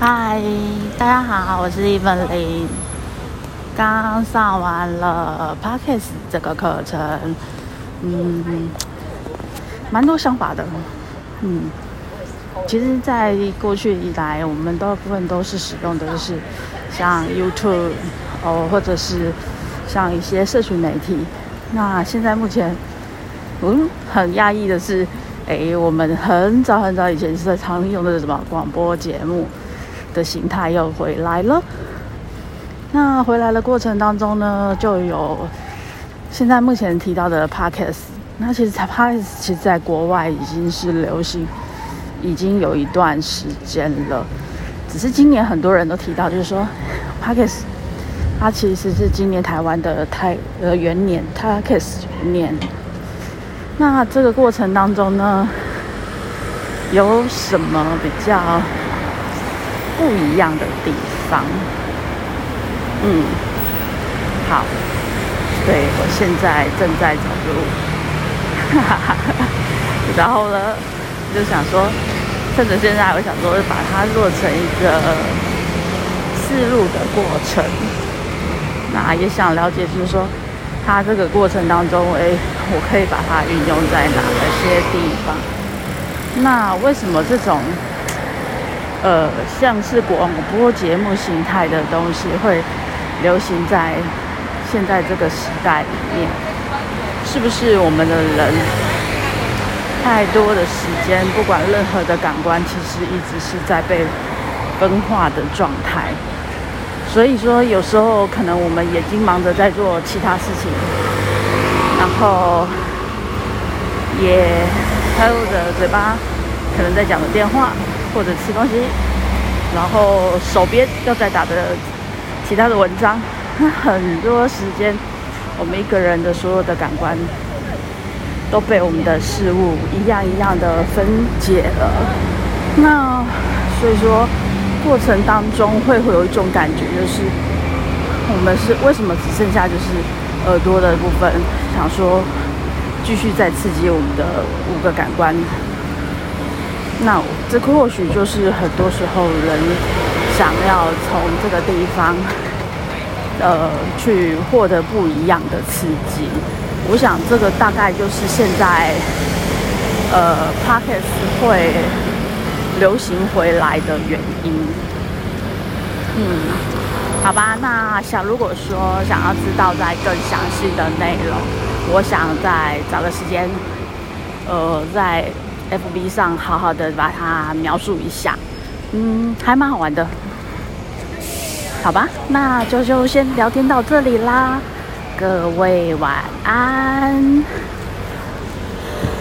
嗨，大家好，我是伊文林。刚上完了 Parkes 这个课程，嗯，蛮多想法的。嗯，其实，在过去以来，我们大部分都是使用的是像 YouTube 哦，或者是像一些社群媒体。那现在目前，嗯，很压抑的是，哎，我们很早很早以前是在常用的什么广播节目。的形态又回来了。那回来的过程当中呢，就有现在目前提到的 podcast。那其实 podcast 其实在国外已经是流行，已经有一段时间了。只是今年很多人都提到，就是说 podcast 它其实是今年台湾的太呃元年 podcast 年。那这个过程当中呢，有什么比较？不一样的地方，嗯，好，对我现在正在走路，然后呢，就想说，趁着现在，我想说把它做成一个试路的过程，那也想了解，就是说，它这个过程当中，哎，我可以把它运用在哪些地方？那为什么这种？呃，像是广播节目形态的东西会流行在现在这个时代里面，是不是我们的人太多的时间，不管任何的感官，其实一直是在被分化的状态？所以说，有时候可能我们眼睛忙着在做其他事情，然后也还有的嘴巴可能在讲着电话。或者吃东西，然后手边又在打着其他的文章，很多时间，我们一个人的所有的感官都被我们的事物一样一样的分解了。那所以说，过程当中会会有一种感觉，就是我们是为什么只剩下就是耳朵的部分，想说继续再刺激我们的五个感官。那这或许就是很多时候人想要从这个地方，呃，去获得不一样的刺激。我想这个大概就是现在，呃 p o c k e t 会流行回来的原因。嗯，好吧，那想如果说想要知道在更详细的内容，我想再找个时间，呃，在。F B 上好好的把它描述一下，嗯，还蛮好玩的，好吧，那就就先聊天到这里啦，各位晚安。